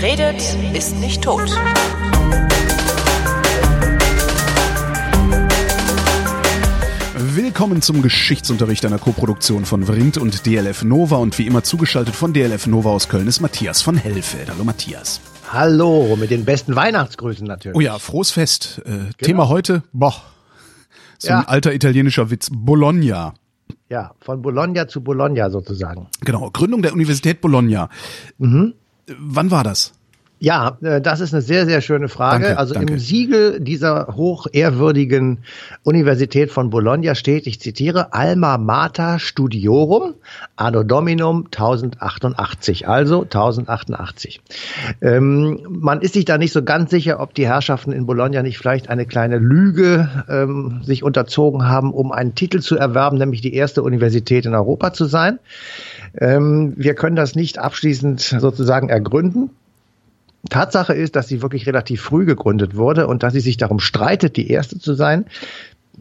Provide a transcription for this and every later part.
Wer redet, ist nicht tot. Willkommen zum Geschichtsunterricht einer Koproduktion von Vrindt und DLF Nova und wie immer zugeschaltet von DLF Nova aus Köln ist Matthias von Hellfeld. Hallo Matthias. Hallo, mit den besten Weihnachtsgrüßen natürlich. Oh ja, frohes Fest. Äh, genau. Thema heute, boah, so ja. ein alter italienischer Witz, Bologna. Ja, von Bologna zu Bologna sozusagen. Genau, Gründung der Universität Bologna. Mhm. Wann war das? Ja, äh, das ist eine sehr, sehr schöne Frage. Danke, also danke. im Siegel dieser hochehrwürdigen Universität von Bologna steht, ich zitiere, Alma Mater Studiorum Anno Dominum 1088, also 1088. Ähm, man ist sich da nicht so ganz sicher, ob die Herrschaften in Bologna nicht vielleicht eine kleine Lüge ähm, sich unterzogen haben, um einen Titel zu erwerben, nämlich die erste Universität in Europa zu sein. Ähm, wir können das nicht abschließend sozusagen ergründen. Tatsache ist, dass sie wirklich relativ früh gegründet wurde und dass sie sich darum streitet, die erste zu sein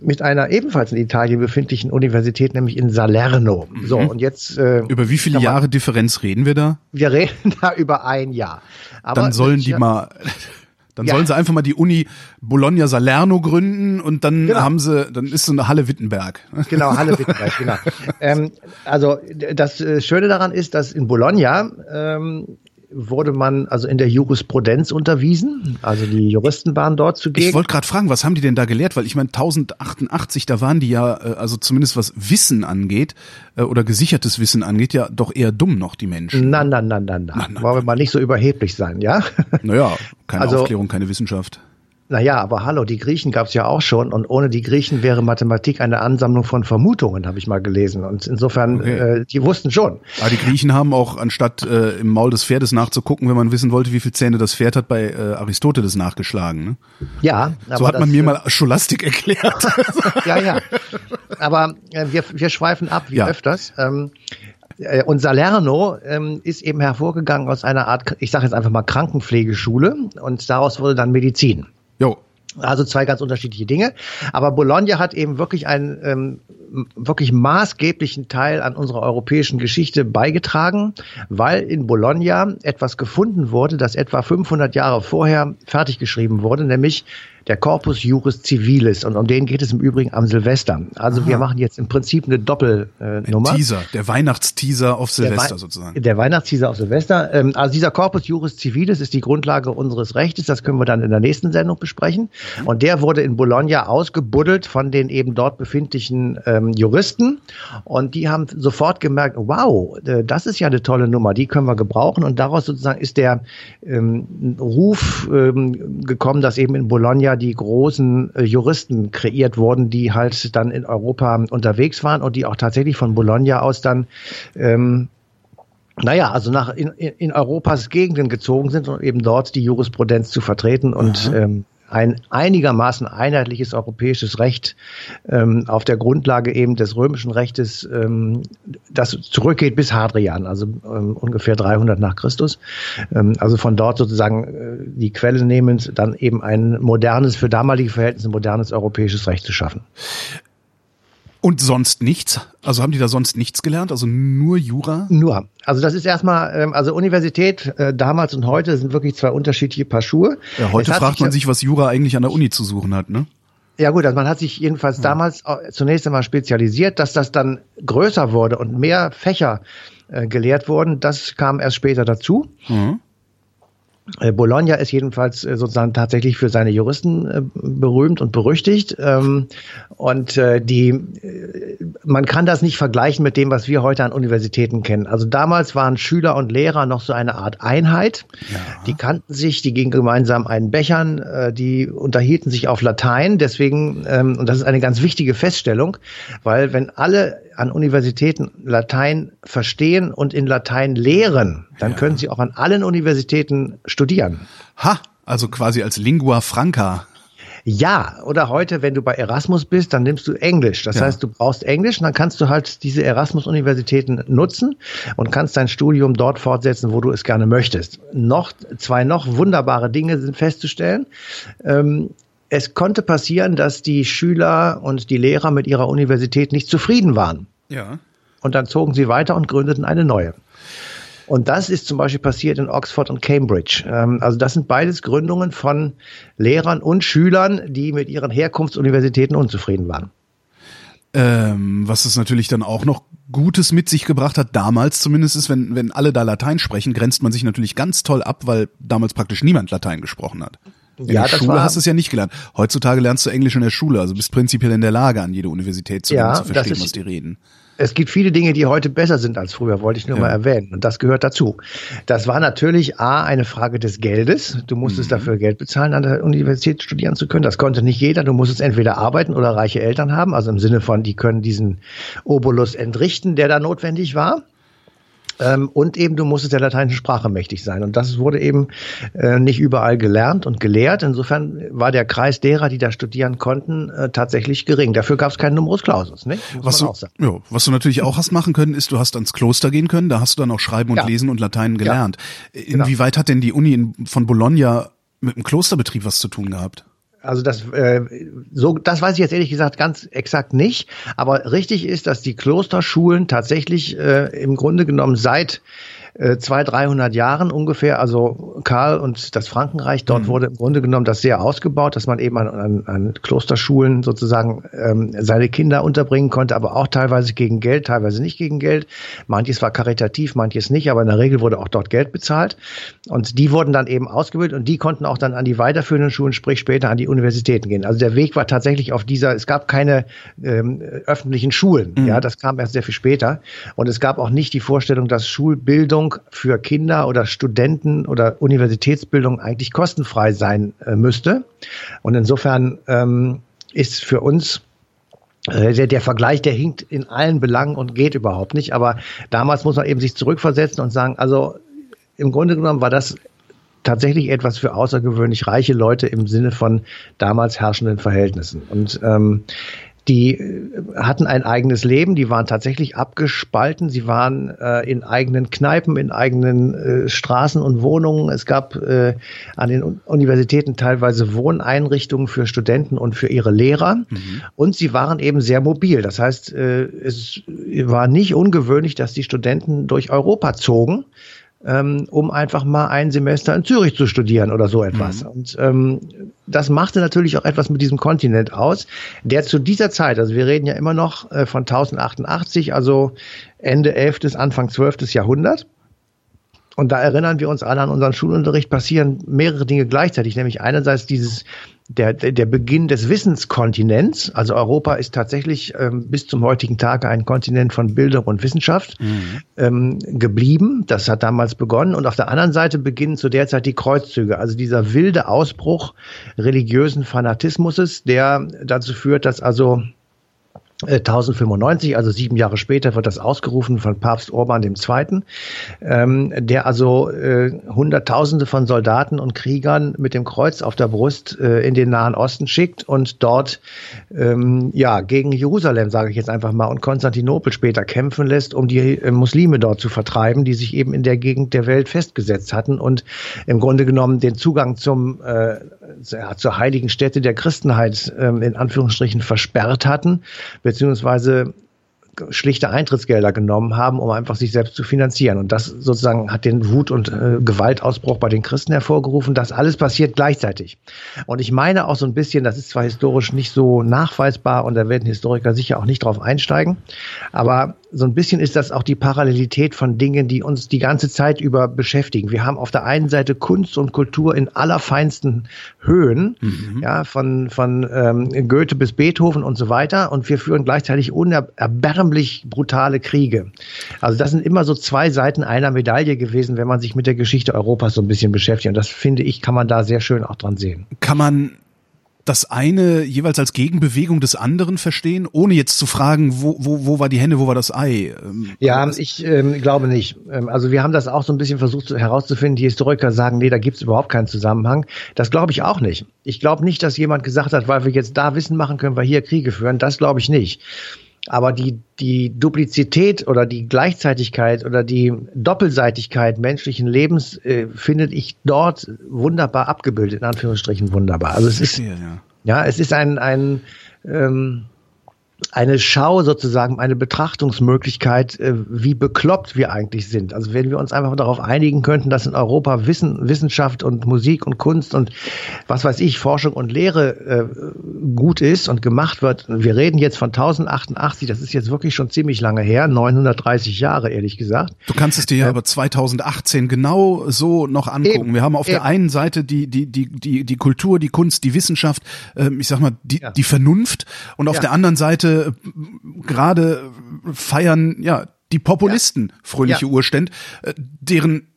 mit einer ebenfalls in Italien befindlichen Universität, nämlich in Salerno. Mhm. So, und jetzt. Äh, über wie viele Jahre Differenz reden wir da? Wir reden da über ein Jahr. Aber dann sollen die mal. Dann ja. sollen sie einfach mal die Uni Bologna Salerno gründen und dann genau. haben sie, dann ist so eine Halle Wittenberg. Genau, Halle Wittenberg, genau. ähm, also das äh, Schöne daran ist, dass in Bologna ähm, wurde man also in der Jurisprudenz unterwiesen. Also die Juristen waren dort zugegen. Ich wollte gerade fragen, was haben die denn da gelehrt? Weil ich meine, 1088, da waren die ja, äh, also zumindest was Wissen angeht äh, oder gesichertes Wissen angeht, ja doch eher dumm noch, die Menschen. Nein, nein, nein, nein, nein. Wollen wir mal nicht so überheblich sein, ja? Naja, keine also, Aufklärung, keine Wissenschaft. Naja, aber hallo, die Griechen gab es ja auch schon und ohne die Griechen wäre Mathematik eine Ansammlung von Vermutungen, habe ich mal gelesen. Und insofern, okay. äh, die wussten schon. Aber die Griechen haben auch, anstatt äh, im Maul des Pferdes nachzugucken, wenn man wissen wollte, wie viele Zähne das Pferd hat, bei äh, Aristoteles nachgeschlagen. Ne? Ja. So hat man mir mal Scholastik erklärt. ja, ja. Aber äh, wir, wir schweifen ab, wie ja. öfters. Ähm, äh, und Salerno ähm, ist eben hervorgegangen aus einer Art, ich sage jetzt einfach mal Krankenpflegeschule und daraus wurde dann Medizin. Jo. Also zwei ganz unterschiedliche Dinge. Aber Bologna hat eben wirklich einen ähm, wirklich maßgeblichen Teil an unserer europäischen Geschichte beigetragen, weil in Bologna etwas gefunden wurde, das etwa 500 Jahre vorher fertiggeschrieben wurde, nämlich der Corpus Juris Civilis. Und um den geht es im Übrigen am Silvester. Also Aha. wir machen jetzt im Prinzip eine Doppelnummer. Äh, Teaser, der Weihnachtsteaser auf Silvester der sozusagen. Der Weihnachtsteaser auf Silvester. Ähm, also dieser Corpus Juris Civilis ist die Grundlage unseres Rechtes. Das können wir dann in der nächsten Sendung besprechen. Und der wurde in Bologna ausgebuddelt von den eben dort befindlichen ähm, Juristen. Und die haben sofort gemerkt, wow, äh, das ist ja eine tolle Nummer, die können wir gebrauchen. Und daraus sozusagen ist der ähm, Ruf ähm, gekommen, dass eben in Bologna die großen äh, Juristen kreiert wurden, die halt dann in Europa unterwegs waren und die auch tatsächlich von Bologna aus dann ähm, naja, also nach in, in Europas Gegenden gezogen sind, um eben dort die Jurisprudenz zu vertreten und ähm, ein einigermaßen einheitliches europäisches Recht ähm, auf der Grundlage eben des römischen Rechtes, ähm, das zurückgeht bis Hadrian, also ähm, ungefähr 300 nach Christus. Ähm, also von dort sozusagen äh, die Quelle nehmend, dann eben ein modernes, für damalige Verhältnisse modernes europäisches Recht zu schaffen. Und sonst nichts? Also haben die da sonst nichts gelernt? Also nur Jura? Nur. Also das ist erstmal, ähm, also Universität äh, damals und heute sind wirklich zwei unterschiedliche Paar Schuhe. Ja, heute fragt man sich, was Jura eigentlich an der Uni zu suchen hat, ne? Ja gut, also man hat sich jedenfalls ja. damals zunächst einmal spezialisiert, dass das dann größer wurde und mehr Fächer äh, gelehrt wurden. Das kam erst später dazu. Mhm. Äh, Bologna ist jedenfalls äh, sozusagen tatsächlich für seine Juristen äh, berühmt und berüchtigt. Ähm, und die, man kann das nicht vergleichen mit dem, was wir heute an Universitäten kennen. Also damals waren Schüler und Lehrer noch so eine Art Einheit. Ja. Die kannten sich, die gingen gemeinsam einen Bechern, die unterhielten sich auf Latein. Deswegen, ähm, und das ist eine ganz wichtige Feststellung, weil wenn alle an Universitäten Latein verstehen und in Latein lehren, dann ja. können sie auch an allen Universitäten studieren. Ha, also quasi als Lingua Franca. Ja, oder heute, wenn du bei Erasmus bist, dann nimmst du Englisch. Das ja. heißt, du brauchst Englisch und dann kannst du halt diese Erasmus-Universitäten nutzen und kannst dein Studium dort fortsetzen, wo du es gerne möchtest. Noch zwei noch wunderbare Dinge sind festzustellen. Ähm, es konnte passieren, dass die Schüler und die Lehrer mit ihrer Universität nicht zufrieden waren. Ja. Und dann zogen sie weiter und gründeten eine neue. Und das ist zum Beispiel passiert in Oxford und Cambridge. Ähm, also das sind beides Gründungen von Lehrern und Schülern, die mit ihren Herkunftsuniversitäten unzufrieden waren. Ähm, was es natürlich dann auch noch Gutes mit sich gebracht hat, damals zumindest ist, wenn, wenn alle da Latein sprechen, grenzt man sich natürlich ganz toll ab, weil damals praktisch niemand Latein gesprochen hat. In ja, der Schule hast du es ja nicht gelernt. Heutzutage lernst du Englisch in der Schule, also bist prinzipiell in der Lage, an jede Universität zu, ja, zu verstehen, ist, was die reden es gibt viele Dinge, die heute besser sind als früher, wollte ich nur ja. mal erwähnen. Und das gehört dazu. Das war natürlich A, eine Frage des Geldes. Du musstest mhm. dafür Geld bezahlen, an der Universität studieren zu können. Das konnte nicht jeder. Du musstest entweder arbeiten oder reiche Eltern haben. Also im Sinne von, die können diesen Obolus entrichten, der da notwendig war. Ähm, und eben, du musstest der lateinischen Sprache mächtig sein. Und das wurde eben äh, nicht überall gelernt und gelehrt. Insofern war der Kreis derer, die da studieren konnten, äh, tatsächlich gering. Dafür gab es keinen Numerus Clausus. Ne? was, du, ja, was du natürlich auch hast machen können, ist, du hast ans Kloster gehen können. Da hast du dann auch Schreiben und ja. Lesen und Latein gelernt. Ja. Genau. Inwieweit genau. hat denn die Uni in, von Bologna mit dem Klosterbetrieb was zu tun gehabt? Also das, äh, so, das weiß ich jetzt ehrlich gesagt ganz exakt nicht. Aber richtig ist, dass die Klosterschulen tatsächlich äh, im Grunde genommen seit äh, zwei, 300 Jahren ungefähr, also Karl und das Frankenreich, dort mhm. wurde im Grunde genommen das sehr ausgebaut, dass man eben an, an, an Klosterschulen sozusagen ähm, seine Kinder unterbringen konnte, aber auch teilweise gegen Geld, teilweise nicht gegen Geld. Manches war karitativ, manches nicht, aber in der Regel wurde auch dort Geld bezahlt. Und die wurden dann eben ausgebildet und die konnten auch dann an die weiterführenden Schulen, sprich später an die Universitäten gehen. Also der Weg war tatsächlich auf dieser, es gab keine ähm, öffentlichen Schulen, mhm. ja, das kam erst sehr viel später. Und es gab auch nicht die Vorstellung, dass Schulbildung Bildung für Kinder oder Studenten oder Universitätsbildung eigentlich kostenfrei sein äh, müsste. Und insofern ähm, ist für uns äh, der, der Vergleich, der hinkt in allen Belangen und geht überhaupt nicht. Aber damals muss man eben sich zurückversetzen und sagen, also im Grunde genommen war das tatsächlich etwas für außergewöhnlich reiche Leute im Sinne von damals herrschenden Verhältnissen. Und ähm, die äh, hatten ein eigenes Leben, die waren tatsächlich abgespalten, sie waren äh, in eigenen Kneipen, in eigenen äh, Straßen und Wohnungen. Es gab äh, an den Universitäten teilweise Wohneinrichtungen für Studenten und für ihre Lehrer. Mhm. Und sie waren eben sehr mobil. Das heißt, äh, es war nicht ungewöhnlich, dass die Studenten durch Europa zogen ähm, um einfach mal ein Semester in Zürich zu studieren oder so etwas. Mhm. Und ähm, das machte natürlich auch etwas mit diesem Kontinent aus, der zu dieser Zeit, also wir reden ja immer noch äh, von 1088, also Ende 11. Anfang 12. Jahrhundert. Und da erinnern wir uns alle an unseren Schulunterricht, passieren mehrere Dinge gleichzeitig, nämlich einerseits dieses der, der Beginn des Wissenskontinents. Also Europa ist tatsächlich ähm, bis zum heutigen Tage ein Kontinent von Bildung und Wissenschaft mhm. ähm, geblieben. Das hat damals begonnen. Und auf der anderen Seite beginnen zu der Zeit die Kreuzzüge. Also dieser wilde Ausbruch religiösen Fanatismus, der dazu führt, dass also 1095, äh, also sieben Jahre später, wird das ausgerufen von Papst Urban II., ähm, der also äh, Hunderttausende von Soldaten und Kriegern mit dem Kreuz auf der Brust äh, in den Nahen Osten schickt und dort ähm, ja gegen Jerusalem, sage ich jetzt einfach mal, und Konstantinopel später kämpfen lässt, um die äh, Muslime dort zu vertreiben, die sich eben in der Gegend der Welt festgesetzt hatten und im Grunde genommen den Zugang zum äh, zur heiligen Stätte der Christenheit ähm, in Anführungsstrichen versperrt hatten, beziehungsweise schlichte Eintrittsgelder genommen haben, um einfach sich selbst zu finanzieren. Und das sozusagen hat den Wut- und äh, Gewaltausbruch bei den Christen hervorgerufen. Das alles passiert gleichzeitig. Und ich meine auch so ein bisschen, das ist zwar historisch nicht so nachweisbar und da werden Historiker sicher auch nicht drauf einsteigen, aber so ein bisschen ist das auch die Parallelität von Dingen, die uns die ganze Zeit über beschäftigen. Wir haben auf der einen Seite Kunst und Kultur in allerfeinsten Höhen, mhm. ja, von, von ähm, Goethe bis Beethoven und so weiter. Und wir führen gleichzeitig unerbärmlich brutale Kriege. Also das sind immer so zwei Seiten einer Medaille gewesen, wenn man sich mit der Geschichte Europas so ein bisschen beschäftigt. Und das finde ich, kann man da sehr schön auch dran sehen. Kann man das eine jeweils als Gegenbewegung des anderen verstehen, ohne jetzt zu fragen, wo, wo, wo war die Henne, wo war das Ei? Ähm, ja, ich ähm, glaube nicht. Ähm, also wir haben das auch so ein bisschen versucht herauszufinden. Die Historiker sagen, nee, da gibt's überhaupt keinen Zusammenhang. Das glaube ich auch nicht. Ich glaube nicht, dass jemand gesagt hat, weil wir jetzt da Wissen machen, können wir hier Kriege führen. Das glaube ich nicht. Aber die, die Duplizität oder die Gleichzeitigkeit oder die Doppelseitigkeit menschlichen Lebens äh, findet ich dort wunderbar abgebildet, in Anführungsstrichen wunderbar. Also es ist, ja. ja, es ist ein, ein ähm, eine Schau sozusagen, eine Betrachtungsmöglichkeit, äh, wie bekloppt wir eigentlich sind. Also wenn wir uns einfach darauf einigen könnten, dass in Europa Wissen, Wissenschaft und Musik und Kunst und was weiß ich, Forschung und Lehre äh, gut ist und gemacht wird. Wir reden jetzt von 1088, das ist jetzt wirklich schon ziemlich lange her, 930 Jahre ehrlich gesagt. Du kannst es dir ja äh, aber 2018 genau so noch angucken. Eben, wir haben auf eben. der einen Seite die, die, die, die, die Kultur, die Kunst, die Wissenschaft, äh, ich sag mal, die, ja. die Vernunft und auf ja. der anderen Seite heute gerade feiern ja die Populisten ja. fröhliche ja. Urständ, äh, deren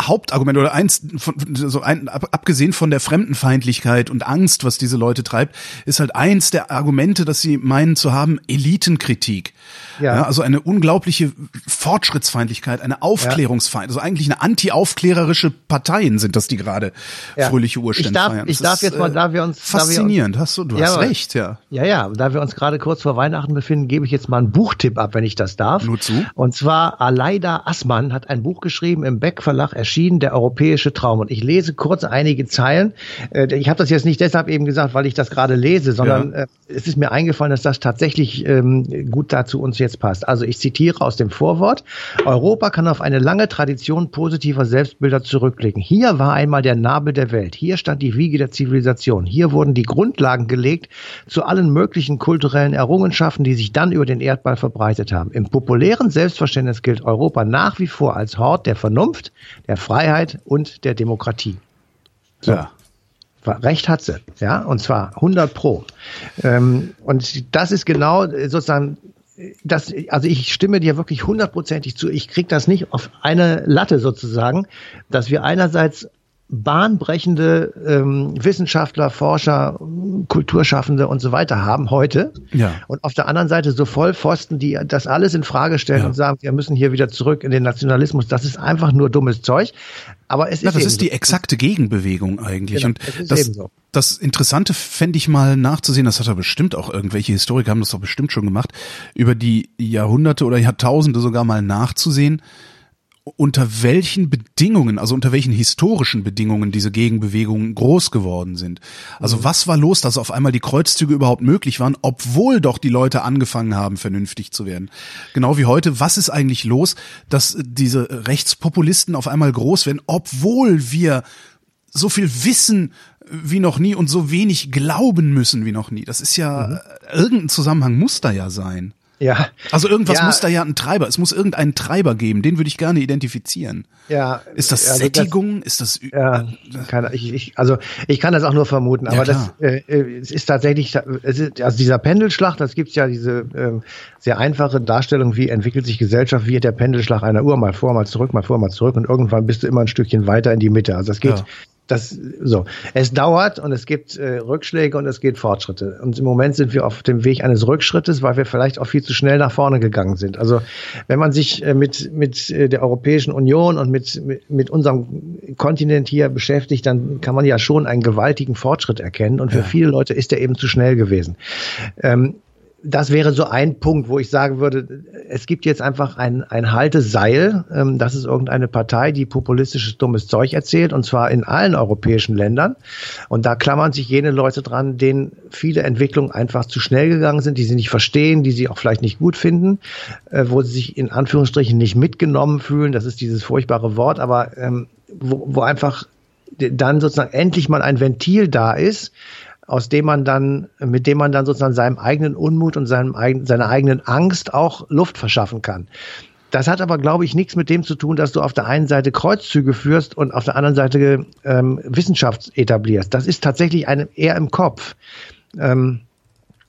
Hauptargument oder eins von so ein, abgesehen von der Fremdenfeindlichkeit und Angst, was diese Leute treibt, ist halt eins der Argumente, dass sie meinen zu haben, Elitenkritik. Ja. ja also eine unglaubliche Fortschrittsfeindlichkeit, eine Aufklärungsfeind, also eigentlich eine anti-aufklärerische Parteien sind das, die gerade ja. fröhliche Urstände ich darf, feiern. Das ich darf ist, jetzt mal, da wir uns faszinierend, wir uns, hast du, du ja, hast recht, ja. Ja, ja, da wir uns gerade kurz vor Weihnachten befinden, gebe ich jetzt mal einen Buchtipp ab, wenn ich das darf. Nur zu. Und zwar Aleida Assmann hat ein Buch geschrieben im Beck Verlag erschienen, der europäische Traum. Und ich lese kurz einige Zeilen. Äh, ich habe das jetzt nicht deshalb eben gesagt, weil ich das gerade lese, sondern ja. Äh, es ist mir eingefallen, dass das tatsächlich ähm, gut dazu uns jetzt passt. Also ich zitiere aus dem Vorwort. Europa kann auf eine lange Tradition positiver Selbstbilder zurückblicken. Hier war einmal der Nabel der Welt. Hier stand die Wiege der Zivilisation. Hier wurden die Grundlagen gelegt zu allen möglichen kulturellen Errungenschaften, die sich dann über den Erdball verbreitet haben. Im populären Selbstverständnis gilt Europa nach wie vor als Hort der Vernunft, der Freiheit und der Demokratie. So. Ja. Recht hat sie, ja, und zwar 100 pro. Ähm, und das ist genau sozusagen das, also ich stimme dir wirklich hundertprozentig zu. Ich krieg das nicht auf eine Latte sozusagen, dass wir einerseits bahnbrechende ähm, Wissenschaftler, Forscher, Kulturschaffende und so weiter haben heute. Ja. Und auf der anderen Seite so Vollpfosten, die das alles in Frage stellen ja. und sagen, wir müssen hier wieder zurück in den Nationalismus. Das ist einfach nur dummes Zeug. Aber es ja, ist das ist die so. exakte Gegenbewegung eigentlich. Genau, und das, so. das Interessante fände ich mal nachzusehen, das hat er bestimmt auch irgendwelche Historiker haben das doch bestimmt schon gemacht, über die Jahrhunderte oder Jahrtausende sogar mal nachzusehen, unter welchen Bedingungen, also unter welchen historischen Bedingungen diese Gegenbewegungen groß geworden sind. Also mhm. was war los, dass auf einmal die Kreuzzüge überhaupt möglich waren, obwohl doch die Leute angefangen haben, vernünftig zu werden. Genau wie heute, was ist eigentlich los, dass diese Rechtspopulisten auf einmal groß werden, obwohl wir so viel wissen wie noch nie und so wenig glauben müssen wie noch nie. Das ist ja, mhm. irgendein Zusammenhang muss da ja sein. Ja. Also irgendwas ja. muss da ja ein Treiber. Es muss irgendeinen Treiber geben. Den würde ich gerne identifizieren. Ja. Ist das ja, Sättigung? Das, ist das? Ja. Kann, ich, ich, also ich kann das auch nur vermuten. Aber ja, das äh, äh, es ist tatsächlich, es ist, also dieser Pendelschlag, das gibt's ja diese äh, sehr einfache Darstellung, wie entwickelt sich Gesellschaft, wie der Pendelschlag einer Uhr mal vor, mal zurück, mal vor, mal zurück und irgendwann bist du immer ein Stückchen weiter in die Mitte. Also es geht ja das so. Es dauert und es gibt äh, Rückschläge und es geht Fortschritte. Und im Moment sind wir auf dem Weg eines Rückschrittes, weil wir vielleicht auch viel zu schnell nach vorne gegangen sind. Also wenn man sich äh, mit mit äh, der Europäischen Union und mit, mit mit unserem Kontinent hier beschäftigt, dann kann man ja schon einen gewaltigen Fortschritt erkennen. Und für ja. viele Leute ist der eben zu schnell gewesen. Ähm, das wäre so ein Punkt, wo ich sagen würde, es gibt jetzt einfach ein, ein Halteseil. Ähm, das ist irgendeine Partei, die populistisches, dummes Zeug erzählt, und zwar in allen europäischen Ländern. Und da klammern sich jene Leute dran, denen viele Entwicklungen einfach zu schnell gegangen sind, die sie nicht verstehen, die sie auch vielleicht nicht gut finden, äh, wo sie sich in Anführungsstrichen nicht mitgenommen fühlen. Das ist dieses furchtbare Wort, aber ähm, wo, wo einfach dann sozusagen endlich mal ein Ventil da ist, aus dem man dann, mit dem man dann sozusagen seinem eigenen Unmut und seinem eigenen, seiner eigenen Angst auch Luft verschaffen kann. Das hat aber, glaube ich, nichts mit dem zu tun, dass du auf der einen Seite Kreuzzüge führst und auf der anderen Seite ähm, Wissenschaft etablierst. Das ist tatsächlich eine, eher im Kopf. Ähm,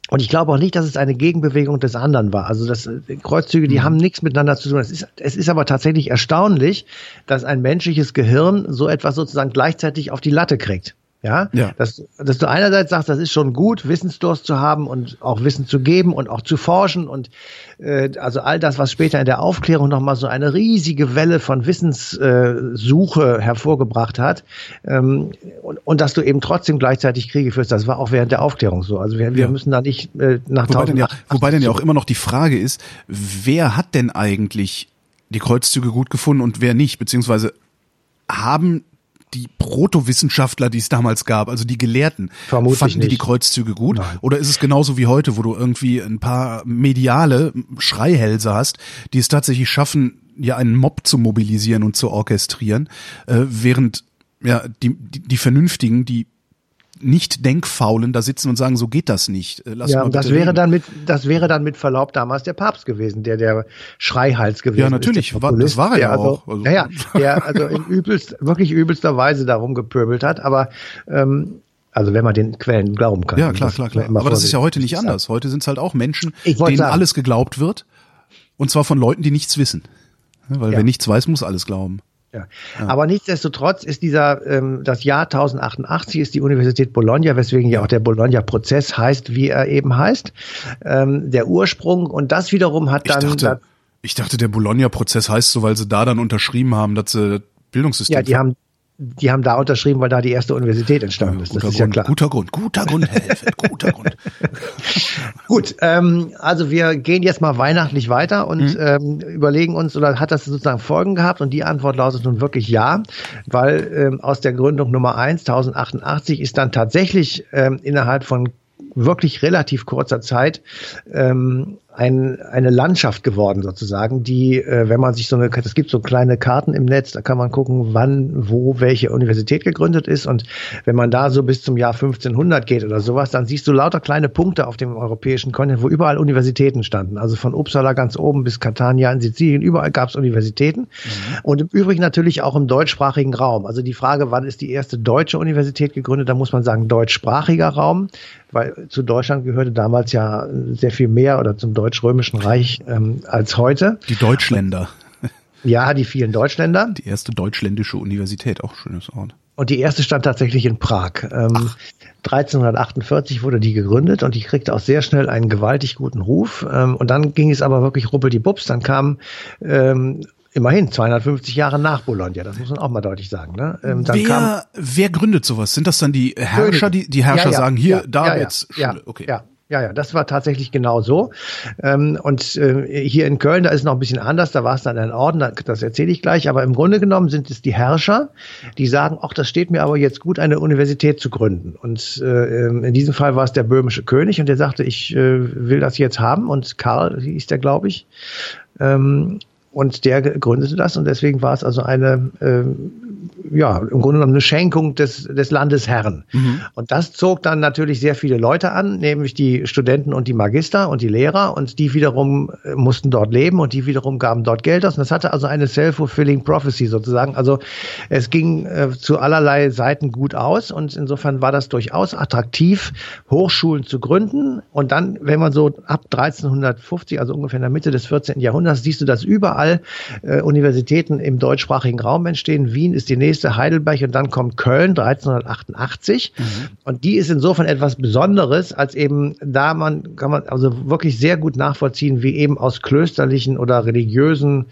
und ich glaube auch nicht, dass es eine Gegenbewegung des anderen war. Also das äh, Kreuzzüge, die mhm. haben nichts miteinander zu tun. Es ist, es ist aber tatsächlich erstaunlich, dass ein menschliches Gehirn so etwas sozusagen gleichzeitig auf die Latte kriegt. Ja, ja. Dass, dass du einerseits sagst, das ist schon gut, Wissensdurst zu haben und auch Wissen zu geben und auch zu forschen und äh, also all das, was später in der Aufklärung nochmal so eine riesige Welle von Wissenssuche äh, hervorgebracht hat ähm, und, und dass du eben trotzdem gleichzeitig Kriege führst, das war auch während der Aufklärung so. Also wir, wir ja. müssen da nicht äh, nach wobei denn, ja, wobei denn ja auch immer noch die Frage ist, wer hat denn eigentlich die Kreuzzüge gut gefunden und wer nicht, beziehungsweise haben die Protowissenschaftler, die es damals gab, also die Gelehrten, Vermutlich fanden die die nicht. Kreuzzüge gut? Nein. Oder ist es genauso wie heute, wo du irgendwie ein paar mediale Schreihälse hast, die es tatsächlich schaffen, ja einen Mob zu mobilisieren und zu orchestrieren, äh, während ja die, die, die Vernünftigen, die nicht denkfaulen da sitzen und sagen, so geht das nicht. Äh, Lass Ja, das wäre reden. dann mit, das wäre dann mit Verlaub damals der Papst gewesen, der der Schreihals gewesen Ja, natürlich. ist. War- das war er ja also, auch. Also- Ja, ja, der also in übelst, wirklich übelster Weise darum gepöbelt hat, aber ähm, also wenn man den Quellen glauben kann. Ja, klar, klar, klar. Aber das ist ja heute nicht anders. Heute sind es halt auch Menschen, denen sagen. alles geglaubt wird. Und zwar von Leuten, die nichts wissen. Weil Ja. wer nichts weiß, muss alles glauben. Ja. Aber nichtsdestotrotz ist dieser, ähm, das Jahr 1088 ist die Universität Bologna, weswegen ja auch der Bologna-Prozess heißt, wie er eben heißt, ähm, der Ursprung. Und das wiederum hat Ich dann, dachte, ich dachte, der Bologna-Prozess heißt so, weil sie da dann unterschrieben haben, dass sie das Bildungssystem. ja, die haben, die haben da unterschrieben, weil da die erste Universität entstanden ist. Das guter ist ja Grund, klar. guter Grund, guter Grund, Herr Helfeld, guter Grund. Gut, ähm, also wir gehen jetzt mal weihnachtlich weiter und Mhm. ähm, überlegen uns, oder hat das sozusagen Folgen gehabt? Und die Antwort lautet nun wirklich ja, weil ähm, aus der Gründung Nummer 1, 1088, ist dann tatsächlich ähm, innerhalb von wirklich relativ kurzer Zeit ähm, ein, eine Landschaft geworden sozusagen, die, äh, wenn man sich so eine, es gibt so kleine Karten im Netz, da kann man gucken, wann, wo, welche Universität gegründet ist und wenn man da so bis zum Jahr 1500 geht oder sowas, dann siehst du lauter kleine Punkte auf dem europäischen Kontinent, wo überall Universitäten standen. Also von Uppsala ganz oben bis Catania in Sizilien, überall gab es Universitäten und im Übrigen natürlich auch im deutschsprachigen Raum. Also die Frage, wann ist die erste deutsche Universität gegründet, da muss man sagen deutschsprachiger Raum, weil zu Deutschland gehörte damals ja sehr viel mehr oder zum deutsch-römischen Reich ähm, als heute. Die Deutschländer. Ja, die vielen Deutschländer. Die erste deutschländische Universität, auch schönes Ort. Und die erste stand tatsächlich in Prag. Ähm, 1348 wurde die gegründet und die kriegte auch sehr schnell einen gewaltig guten Ruf. Ähm, und dann ging es aber wirklich ruppeldibups. Dann kam ähm, immerhin 250 Jahre nach Bologna. Das muss man auch mal deutlich sagen. Ne? Ähm, dann kam Wer, wer gründet sowas? Sind das dann die Herrscher, die, die Herrscher Ja, ja, sagen, hier, ja, da ja, jetzt ja, Schule? Okay. Ja, ja, ja, das war tatsächlich genau so. Ähm, und äh, hier in Köln, da ist noch ein bisschen anders, da war es dann ein Orden, da- das erzähle ich gleich, aber im Grunde genommen sind es die Herrscher, die sagen, ach, das steht mir aber jetzt gut, eine Universität zu gründen. Und äh, ähm, in diesem Fall war es der böhmische König und der sagte, ich äh, will das jetzt haben und Karl hieß der, glaube ich. Ähm, und der gründete das und deswegen war es also eine, ja, im Grunde genommen eine Schenkung des, des Landesherrn. Und das zog dann natürlich sehr viele Leute an, nämlich die Studenten und die Magister und die Lehrer und die wiederum äh, mussten dort leben und die wiederum gaben dort Geld aus. Und das hatte also eine self-fulfilling prophecy sozusagen. Also es ging äh, zu allerlei Seiten gut aus und insofern war das durchaus attraktiv, Hochschulen zu gründen. Und dann, wenn man so ab 1350, also ungefähr in der Mitte des 14. Jahrhunderts, siehst du, dass überall äh, Universitäten im deutschsprachigen Raum entstehen. Wien ist die nächste, Heidelberg und dann kommt Köln 1388. Und die ist insofern etwas Besonderes, als eben da man, kann man also wirklich sehr gut nachvollziehen, wie eben aus klösterlichen oder religiösen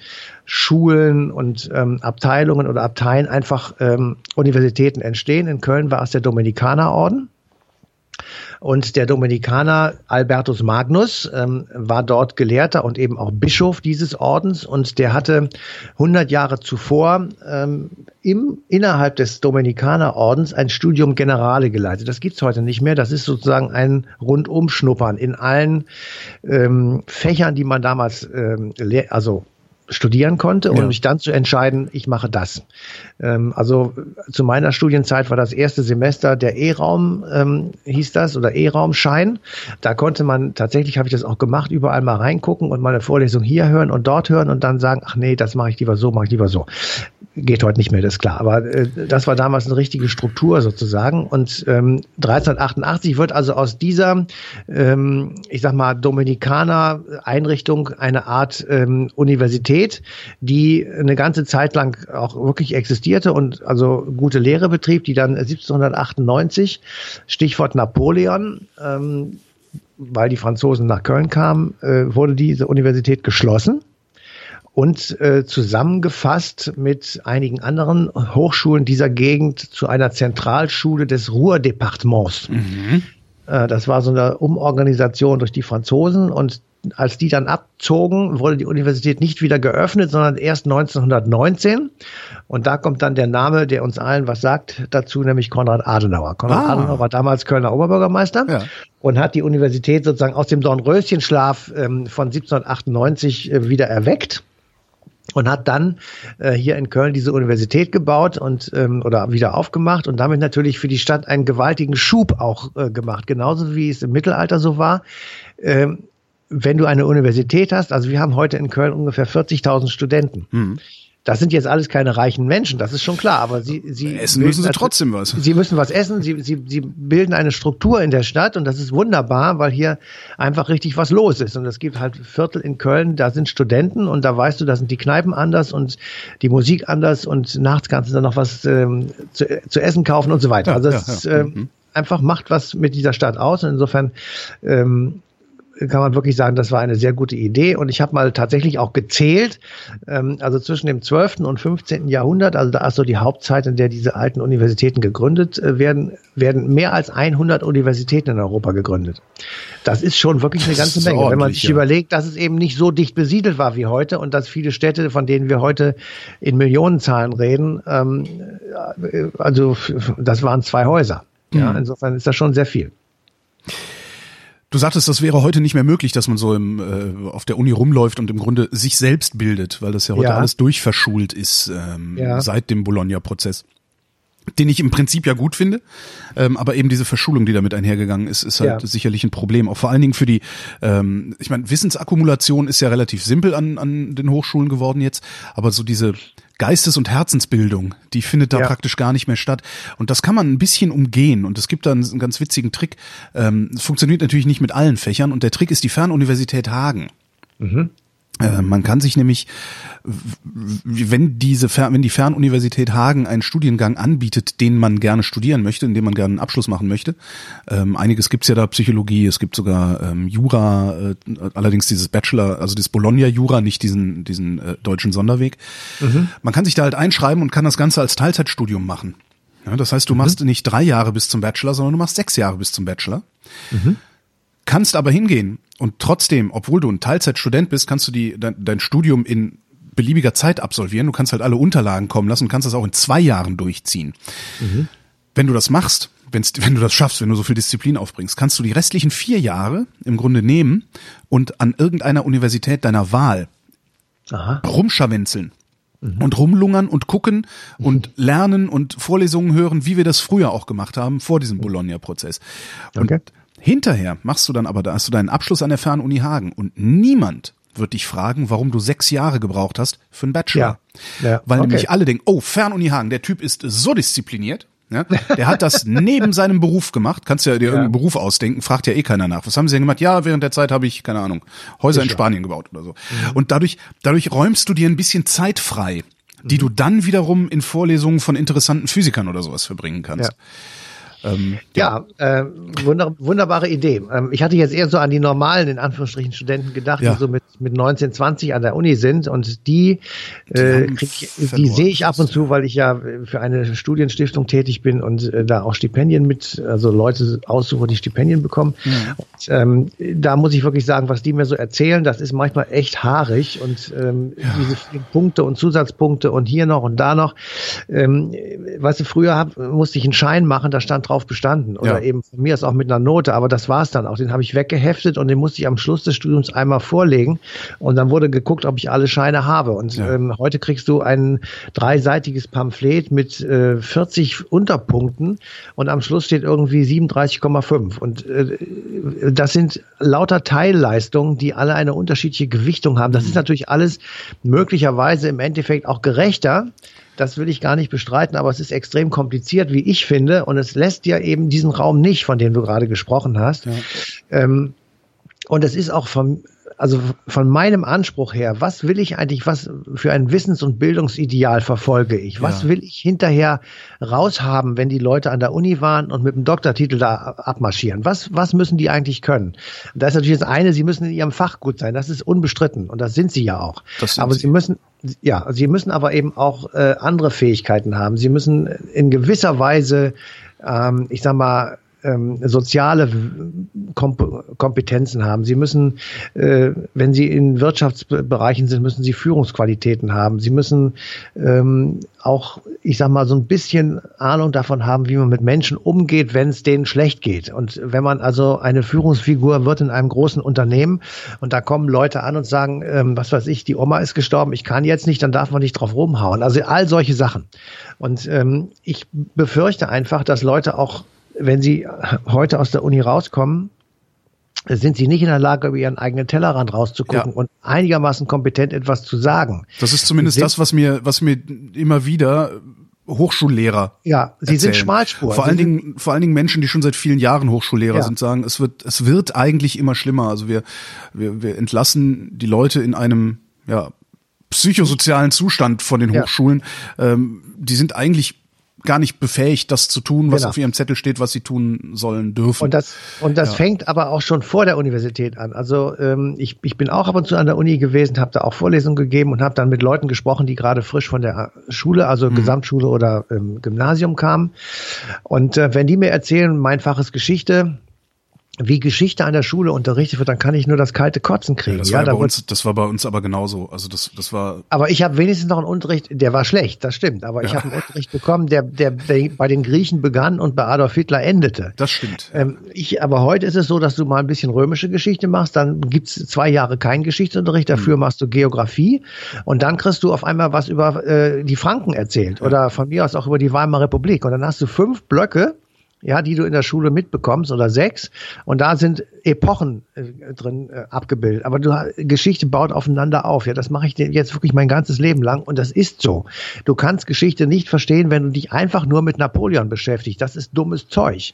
Schulen und ähm, Abteilungen oder Abteien einfach ähm, Universitäten entstehen. In Köln war es der Dominikanerorden. Und der Dominikaner Albertus Magnus ähm, war dort Gelehrter und eben auch Bischof dieses Ordens. Und der hatte 100 Jahre zuvor ähm, im, innerhalb des Dominikanerordens ein Studium Generale geleitet. Das gibt's heute nicht mehr. Das ist sozusagen ein Rundumschnuppern in allen ähm, Fächern, die man damals ähm, also studieren konnte und Ja. mich dann zu entscheiden, ich mache das. Ähm, also zu meiner Studienzeit war das erste Semester der E-Raum, ähm, hieß das, oder E-Raumschein. Da konnte man, tatsächlich habe ich das auch gemacht, überall mal reingucken und meine Vorlesung hier hören und dort hören und dann sagen, ach nee, das mache ich lieber so, mache ich lieber so. Geht heute nicht mehr, das ist klar. Aber äh, das war damals eine richtige Struktur sozusagen. Und ähm, 1388 wird also aus dieser, ähm, ich sag mal, Dominikaner-Einrichtung eine Art ähm, Universität, die eine ganze Zeit lang auch wirklich existierte und also gute Lehre betrieb, die dann 1798, Stichwort Napoleon, ähm, weil die Franzosen nach Köln kamen, äh, wurde diese Universität geschlossen und äh, zusammengefasst mit einigen anderen Hochschulen dieser Gegend zu einer Zentralschule des Ruhrdepartements. Äh, das war so eine Umorganisation durch die Franzosen und als die dann abzogen, wurde die Universität nicht wieder geöffnet, sondern erst 1919. Und da kommt dann der Name, der uns allen was sagt, dazu, nämlich Konrad Adenauer. Konrad ah. Adenauer war damals Kölner Oberbürgermeister ja. und hat die Universität sozusagen aus dem Dornröschenschlaf ähm, von 1798 äh, wieder erweckt und hat dann äh, hier in Köln diese Universität gebaut und ähm, oder wieder aufgemacht und damit natürlich für die Stadt einen gewaltigen Schub auch äh, gemacht, genauso wie es im Mittelalter so war. Ähm, wenn du eine Universität hast, also wir haben heute in Köln ungefähr 40.000 Studenten. Mhm. Das sind jetzt alles keine reichen Menschen, das ist schon klar, aber sie, sie essen müssen sie trotzdem was. Sie müssen was essen, sie, sie, sie bilden eine Struktur in der Stadt und das ist wunderbar, weil hier einfach richtig was los ist. Und es gibt halt Viertel in Köln, da sind Studenten und da weißt du, da sind die Kneipen anders und die Musik anders und nachts kannst du dann noch was ähm, zu, zu essen kaufen und so weiter. also es ja, ja. Äh, mhm. einfach macht was mit dieser Stadt aus und insofern ähm, kann man wirklich sagen, das war eine sehr gute Idee. Und ich habe mal tatsächlich auch gezählt, ähm, also zwischen dem 12. und 15. Jahrhundert, also da ist so die Hauptzeit, in der diese alten Universitäten gegründet äh, werden, werden mehr als 100 Universitäten in Europa gegründet. Das ist schon wirklich eine ganze Menge. Wenn man sich ja. überlegt, dass es eben nicht so dicht besiedelt war wie heute und dass viele Städte, von denen wir heute in Millionenzahlen reden, ähm, also das waren zwei Häuser. Ja, mhm. insofern ist das schon sehr viel. Du sagtest, das wäre heute nicht mehr möglich, dass man so im, äh, auf der Uni rumläuft und im Grunde sich selbst bildet, weil das ja heute ja. alles durchverschult ist ähm, ja. seit dem Bologna-Prozess. Den ich im Prinzip ja gut finde, ähm, aber eben diese Verschulung, die damit einhergegangen ist, ist halt ja. sicherlich ein Problem. Auch vor allen Dingen für die, ähm, ich meine, Wissensakkumulation ist ja relativ simpel an, an den Hochschulen geworden jetzt, aber so diese Geistes- und Herzensbildung, die findet da ja. praktisch gar nicht mehr statt. Und das kann man ein bisschen umgehen. Und es gibt da einen, ganz witzigen Trick. Ähm, es funktioniert natürlich nicht mit allen Fächern. Und der Trick ist die Fernuniversität Hagen. Mhm. Äh, man kann sich nämlich, wenn diese, wenn die Fernuniversität Hagen einen Studiengang anbietet, den man gerne studieren möchte, in dem man gerne einen Abschluss machen möchte, ähm, einiges gibt's ja da, Psychologie, es gibt sogar ähm, Jura, äh, allerdings dieses Bachelor, also das Bologna-Jura, nicht diesen, diesen äh, deutschen Sonderweg. Mhm. Man kann sich da halt einschreiben und kann das Ganze als Teilzeitstudium machen. Ja, das heißt, du mhm. machst nicht drei Jahre bis zum Bachelor, sondern du machst sechs Jahre bis zum Bachelor. Mhm kannst aber hingehen und trotzdem, obwohl du ein Teilzeitstudent bist, kannst du die, dein, dein Studium in beliebiger Zeit absolvieren. Du kannst halt alle Unterlagen kommen lassen und kannst das auch in zwei Jahren durchziehen. Mhm. Wenn du das machst, wenn du das schaffst, wenn du so viel Disziplin aufbringst, kannst du die restlichen vier Jahre im Grunde nehmen und an irgendeiner Universität deiner Wahl Aha. rumscharwenzeln mhm. und rumlungern und gucken mhm. und lernen und Vorlesungen hören, wie wir das früher auch gemacht haben, vor diesem Bologna-Prozess. Und okay. Hinterher machst du dann aber, da hast du deinen Abschluss an der Fernuni Hagen und niemand wird dich fragen, warum du sechs Jahre gebraucht hast für einen Bachelor. Ja, ja, Weil okay. nämlich alle denken, oh, Fernuni Hagen, der Typ ist so diszipliniert, ja, der hat das neben seinem Beruf gemacht. Kannst ja dir ja. irgendeinen Beruf ausdenken, fragt ja eh keiner nach. Was haben sie denn gemacht? Ja, während der Zeit habe ich, keine Ahnung, Häuser in Spanien gebaut oder so. Mhm. Und dadurch, dadurch räumst du dir ein bisschen Zeit frei, die mhm. du dann wiederum in Vorlesungen von interessanten Physikern oder sowas verbringen kannst. Ja. Ähm, ja, ja äh, wunder, wunderbare Idee. Ähm, ich hatte jetzt eher so an die normalen, in Anführungsstrichen, Studenten gedacht, ja. die so mit, mit 19, 20 an der Uni sind und die, die, äh, krieg, die sehe ich ab und zu, weil ich ja für eine Studienstiftung tätig bin und äh, da auch Stipendien mit, also Leute aussuche, die Stipendien bekommen. Ja. Und, ähm, da muss ich wirklich sagen, was die mir so erzählen, das ist manchmal echt haarig und ähm, ja. diese vielen Punkte und Zusatzpunkte und hier noch und da noch. Ähm, weißt du, früher hab, musste ich einen Schein machen, da stand drauf, drauf bestanden. Oder ja. eben von mir ist auch mit einer Note, aber das war es dann auch. Den habe ich weggeheftet und den musste ich am Schluss des Studiums einmal vorlegen. Und dann wurde geguckt, ob ich alle Scheine habe. Und ja. ähm, heute kriegst du ein dreiseitiges Pamphlet mit äh, 40 Unterpunkten und am Schluss steht irgendwie 37,5. Und äh, das sind lauter Teilleistungen, die alle eine unterschiedliche Gewichtung haben. Das ist mhm. natürlich alles möglicherweise im Endeffekt auch gerechter das will ich gar nicht bestreiten, aber es ist extrem kompliziert, wie ich finde, und es lässt ja eben diesen Raum nicht, von dem du gerade gesprochen hast. Ja. Ähm, und es ist auch vom, also von meinem Anspruch her, was will ich eigentlich, was für ein Wissens- und Bildungsideal verfolge ich? Was ja. will ich hinterher raushaben, wenn die Leute an der Uni waren und mit dem Doktortitel da abmarschieren? Was, was müssen die eigentlich können? Da ist natürlich das eine, sie müssen in ihrem Fach gut sein, das ist unbestritten und das sind sie ja auch. Aber sie. sie müssen, ja, sie müssen aber eben auch äh, andere Fähigkeiten haben. Sie müssen in gewisser Weise, ähm, ich sag mal, ähm, soziale Komp Kompetenzen haben. Sie müssen, äh, wenn Sie in Wirtschaftsbereichen sind, müssen Sie Führungsqualitäten haben. Sie müssen ähm, auch, ich sag mal, so ein bisschen Ahnung davon haben, wie man mit Menschen umgeht, wenn es denen schlecht geht. Und wenn man also eine Führungsfigur wird in einem großen Unternehmen und da kommen Leute an und sagen, ähm, was weiß ich, die Oma ist gestorben, ich kann jetzt nicht, dann darf man nicht drauf rumhauen. Also all solche Sachen. Und ähm, ich befürchte einfach, dass Leute auch wenn Sie heute aus der Uni rauskommen, sind sie nicht in der Lage, über ihren eigenen Tellerrand rauszugucken ja. und einigermaßen kompetent etwas zu sagen. Das ist zumindest das, was mir, was mir immer wieder Hochschullehrer. Ja, sie erzählen. sind Schmalspur. Vor allen Dingen, vor allen Dingen Menschen, die schon seit vielen Jahren Hochschullehrer ja. sind, sagen, es wird, es wird eigentlich immer schlimmer. Also wir, wir, wir entlassen die Leute in einem, ja, psychosozialen Zustand von den Hochschulen. Ja. Ähm, die sind eigentlich gar nicht befähigt, das zu tun, was genau. auf ihrem Zettel steht, was sie tun sollen dürfen. Und das, und das ja. fängt aber auch schon vor der Universität an. Also ähm, ich, ich bin auch ab und zu an der Uni gewesen, habe da auch Vorlesungen gegeben und habe dann mit Leuten gesprochen, die gerade frisch von der Schule, also mhm. Gesamtschule oder ähm, Gymnasium kamen. Und äh, wenn die mir erzählen, mein Fach ist Geschichte, wie Geschichte an der Schule unterrichtet wird, dann kann ich nur das kalte Kotzen kriegen. Ja, das, war ja, bei uns, das war bei uns aber genauso. Also das, das war. Aber ich habe wenigstens noch einen Unterricht, der war schlecht, das stimmt. Aber ja. ich habe einen Unterricht bekommen, der, der, der bei den Griechen begann und bei Adolf Hitler endete. Das stimmt. Ähm, ich, aber heute ist es so, dass du mal ein bisschen römische Geschichte machst, dann gibt's zwei Jahre keinen Geschichtsunterricht, dafür hm. machst du Geografie und dann kriegst du auf einmal was über äh, die Franken erzählt ja. oder von mir aus auch über die Weimarer Republik. Und dann hast du fünf Blöcke ja, die du in der Schule mitbekommst oder sechs. Und da sind Epochen äh, drin äh, abgebildet. Aber du, Geschichte baut aufeinander auf. Ja, das mache ich jetzt wirklich mein ganzes Leben lang. Und das ist so. Du kannst Geschichte nicht verstehen, wenn du dich einfach nur mit Napoleon beschäftigst. Das ist dummes Zeug.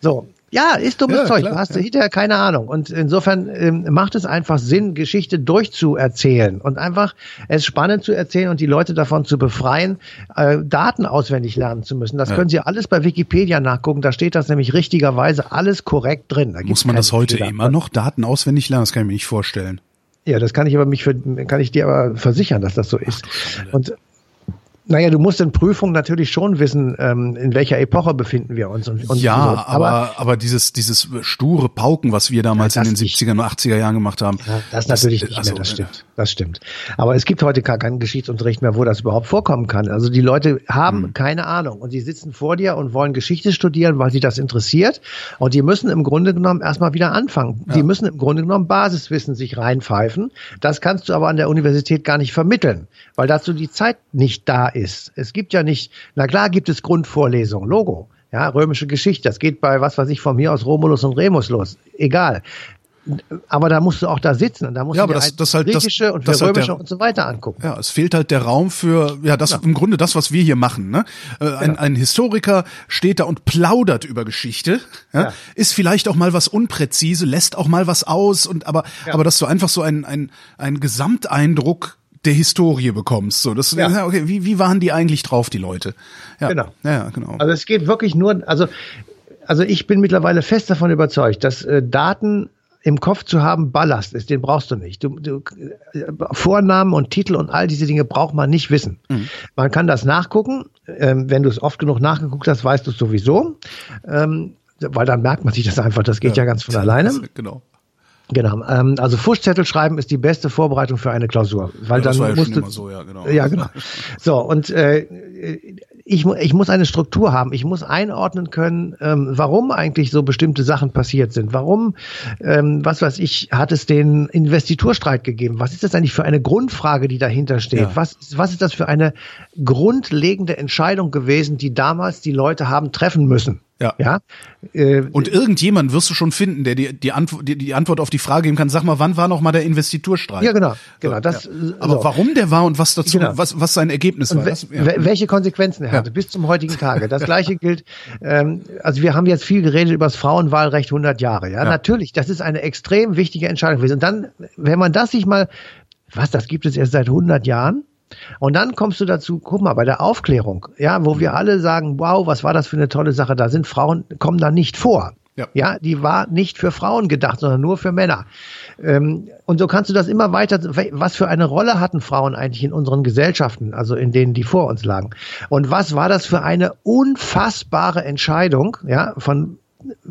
So. Ja, ist dummes ja, Zeug. Klar, du hast ja. hinterher keine Ahnung. Und insofern ähm, macht es einfach Sinn, Geschichte durchzuerzählen und einfach es spannend zu erzählen und die Leute davon zu befreien, äh, Daten auswendig lernen zu müssen. Das ja. können Sie alles bei Wikipedia nachgucken. Da steht das nämlich richtigerweise alles korrekt drin. Muss man das heute Fehler. immer noch Daten auswendig lernen? Das kann ich mir nicht vorstellen. Ja, das kann ich aber mich für, kann ich dir aber versichern, dass das so ist. Und naja, du musst in Prüfungen natürlich schon wissen, ähm, in welcher Epoche befinden wir uns. Und, und ja, so. aber, aber, aber dieses, dieses sture Pauken, was wir damals ja, in den 70er und 80er Jahren gemacht haben. Ja, das, das natürlich nicht also, mehr, das stimmt. Das stimmt. Aber es gibt heute gar keinen Geschichtsunterricht mehr, wo das überhaupt vorkommen kann. Also die Leute haben hm. keine Ahnung und sie sitzen vor dir und wollen Geschichte studieren, weil sie das interessiert. Und die müssen im Grunde genommen erstmal wieder anfangen. Ja. Die müssen im Grunde genommen Basiswissen sich reinpfeifen. Das kannst du aber an der Universität gar nicht vermitteln, weil dazu die Zeit nicht da ist ist. Es gibt ja nicht, na klar gibt es Grundvorlesungen, Logo. Ja, römische Geschichte, das geht bei, was weiß ich, von mir aus Romulus und Remus los. Egal. Aber da musst du auch da sitzen und da musst ja, du dir das, das halt, griechische das, und das römische halt der, und so weiter angucken. Ja, es fehlt halt der Raum für, ja, das ja. im Grunde das, was wir hier machen. Ne? Äh, ein, ja. ein Historiker steht da und plaudert über Geschichte, ja? ist vielleicht auch mal was unpräzise, lässt auch mal was aus und aber, aber dass du einfach so ein, ein, ein Gesamteindruck der Historie bekommst. So, das, ja. okay, wie, wie waren die eigentlich drauf, die Leute? Ja. Genau. Ja, genau. Also es geht wirklich nur, also, also ich bin mittlerweile fest davon überzeugt, dass äh, Daten im Kopf zu haben Ballast ist, den brauchst du nicht. Du, du, äh, Vornamen und Titel und all diese Dinge braucht man nicht wissen. Mhm. Man kann das nachgucken. Ähm, wenn du es oft genug nachgeguckt hast, weißt du es sowieso. Ähm, weil dann merkt man sich das einfach, das geht ja, ja ganz von alleine. Genau. Genau. Ähm, also Fuschzettel schreiben ist die beste Vorbereitung für eine Klausur, weil ja, das dann musst du, so, ja, genau. Ja, genau. So und äh, ich, ich muss eine Struktur haben. Ich muss einordnen können, ähm, warum eigentlich so bestimmte Sachen passiert sind. Warum, ähm, was weiß ich, hat es den Investiturstreit gegeben? Was ist das eigentlich für eine Grundfrage, die dahinter steht? Ja. Was, was ist das für eine grundlegende Entscheidung gewesen, die damals die Leute haben treffen müssen? Ja. ja? Äh, und irgendjemand wirst du schon finden, der die, die, Antwort, die, die Antwort auf die Frage geben kann. Sag mal, wann war noch mal der Investiturstreit? Ja, genau. genau das, ja. Aber so. warum der war und was dazu, genau. was, was sein Ergebnis war. Das, ja. Welche Konsequenzen er hatte, bis zum heutigen Tage. Das gleiche gilt, ähm, also wir haben jetzt viel geredet über das Frauenwahlrecht 100 Jahre. Ja? natürlich, das ist eine extrem wichtige Entscheidung gewesen. Und dann, wenn man das sich mal, was, das gibt es erst seit 100 Jahren? Und dann kommst du dazu, guck mal, bei der Aufklärung, ja, wo wir alle sagen, wow, was war das für eine tolle Sache, da sind Frauen, kommen da nicht vor. Ja. ja, die war nicht für Frauen gedacht, sondern nur für Männer. Ähm, und so kannst du das immer weiter, was für eine Rolle hatten Frauen eigentlich in unseren Gesellschaften, also in denen, die vor uns lagen? Und was war das für eine unfassbare Entscheidung, ja, von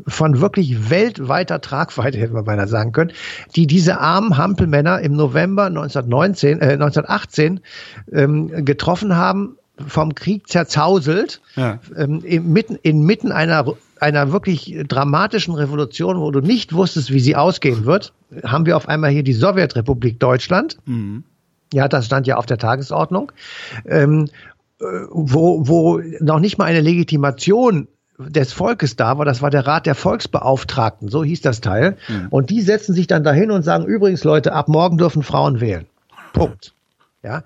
von wirklich weltweiter Tragweite, hätte man beinahe sagen können, die diese armen Hampelmänner im November 1919, äh, 1918 ähm, getroffen haben, vom Krieg zerzauselt, ja. ähm, inmitten, inmitten einer, einer wirklich dramatischen Revolution, wo du nicht wusstest, wie sie ausgehen wird, haben wir auf einmal hier die Sowjetrepublik Deutschland. Mhm. Ja, das stand ja auf der Tagesordnung. Ähm, äh, wo, wo noch nicht mal eine Legitimation des Volkes da war, das war der Rat der Volksbeauftragten, so hieß das Teil. Mhm. Und die setzen sich dann dahin und sagen, übrigens Leute, ab morgen dürfen Frauen wählen. Punkt. Ja,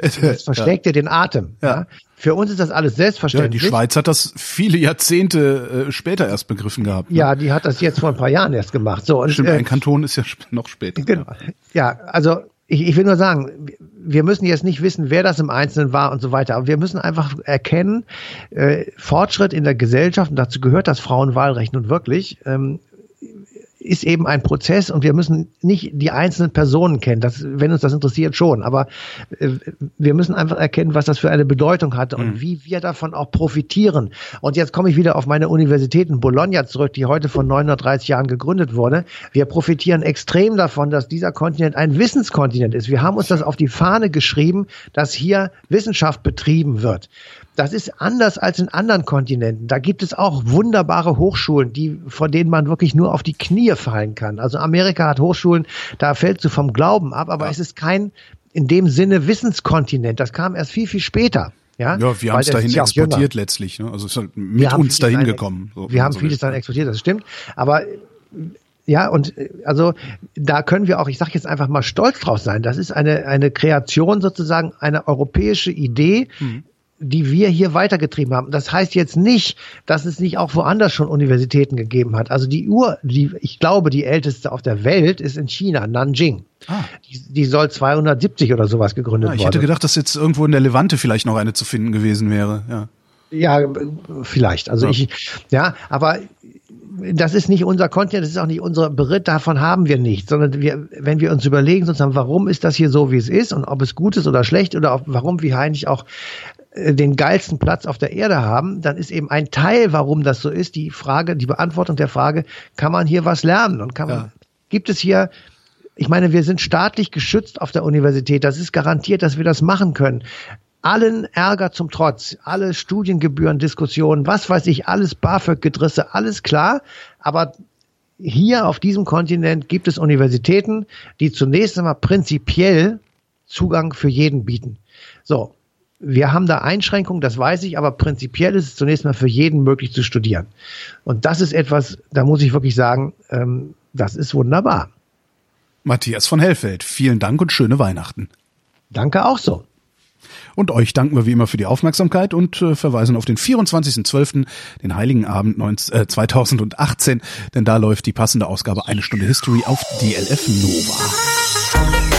das verschlägt ja. dir den Atem. Ja. ja. Für uns ist das alles selbstverständlich. Ja, die Schweiz hat das viele Jahrzehnte äh, später erst begriffen gehabt. Ne? Ja, die hat das jetzt vor ein paar Jahren erst gemacht. So, und, Stimmt, äh, ein Kanton ist ja noch später. Genau. Ja, also ich, ich will nur sagen, wir müssen jetzt nicht wissen, wer das im Einzelnen war und so weiter, aber wir müssen einfach erkennen, äh, Fortschritt in der Gesellschaft, und dazu gehört das Frauenwahlrecht nun wirklich, ähm, ist eben ein Prozess und wir müssen nicht die einzelnen Personen kennen, das, wenn uns das interessiert schon, aber äh, wir müssen einfach erkennen, was das für eine Bedeutung hat und mhm. wie wir davon auch profitieren. Und jetzt komme ich wieder auf meine Universität in Bologna zurück, die heute vor 930 Jahren gegründet wurde. Wir profitieren extrem davon, dass dieser Kontinent ein Wissenskontinent ist. Wir haben uns das auf die Fahne geschrieben, dass hier Wissenschaft betrieben wird. Das ist anders als in anderen Kontinenten. Da gibt es auch wunderbare Hochschulen, die, von denen man wirklich nur auf die Knie fallen kann. Also Amerika hat Hochschulen, da fällst du vom Glauben ab, aber ja. es ist kein in dem Sinne Wissenskontinent. Das kam erst viel, viel später. Ja, ja wir haben es dahin exportiert letztlich. Ne? Also es ist halt mit uns dahin gekommen. So, wir haben so vieles dann exportiert, das stimmt. Aber ja, und also da können wir auch, ich sage jetzt einfach mal stolz drauf sein. Das ist eine, eine Kreation sozusagen, eine europäische Idee, mhm die wir hier weitergetrieben haben. Das heißt jetzt nicht, dass es nicht auch woanders schon Universitäten gegeben hat. Also die Ur, die, ich glaube, die älteste auf der Welt ist in China, Nanjing. Ah. Die, die soll 270 oder sowas gegründet ah, ich worden. Ich hätte gedacht, dass jetzt irgendwo in der Levante vielleicht noch eine zu finden gewesen wäre. Ja. Ja, vielleicht. Also ja. ich, ja, aber das ist nicht unser Kontinent, das ist auch nicht unser Beritt, davon haben wir nichts, sondern wir, wenn wir uns überlegen, sozusagen, warum ist das hier so, wie es ist und ob es gut ist oder schlecht oder ob, warum wir eigentlich auch den geilsten Platz auf der Erde haben, dann ist eben ein Teil, warum das so ist, die Frage, die Beantwortung der Frage, kann man hier was lernen und kann man, ja. gibt es hier, ich meine, wir sind staatlich geschützt auf der Universität, das ist garantiert, dass wir das machen können. Allen Ärger zum Trotz, alle Studiengebühren, Diskussionen, was weiß ich, alles BAföG-Gedrisse, alles klar, aber hier auf diesem Kontinent gibt es Universitäten, die zunächst einmal prinzipiell Zugang für jeden bieten. So, wir haben da Einschränkungen, das weiß ich, aber prinzipiell ist es zunächst mal für jeden möglich zu studieren. Und das ist etwas, da muss ich wirklich sagen, ähm, das ist wunderbar. Matthias von Hellfeld, vielen Dank und schöne Weihnachten. Danke auch so. Und euch danken wir wie immer für die Aufmerksamkeit und äh, verweisen auf den 24.12., den Heiligen Abend 19, äh, 2018, denn da läuft die passende Ausgabe Eine Stunde History auf DLF Nova.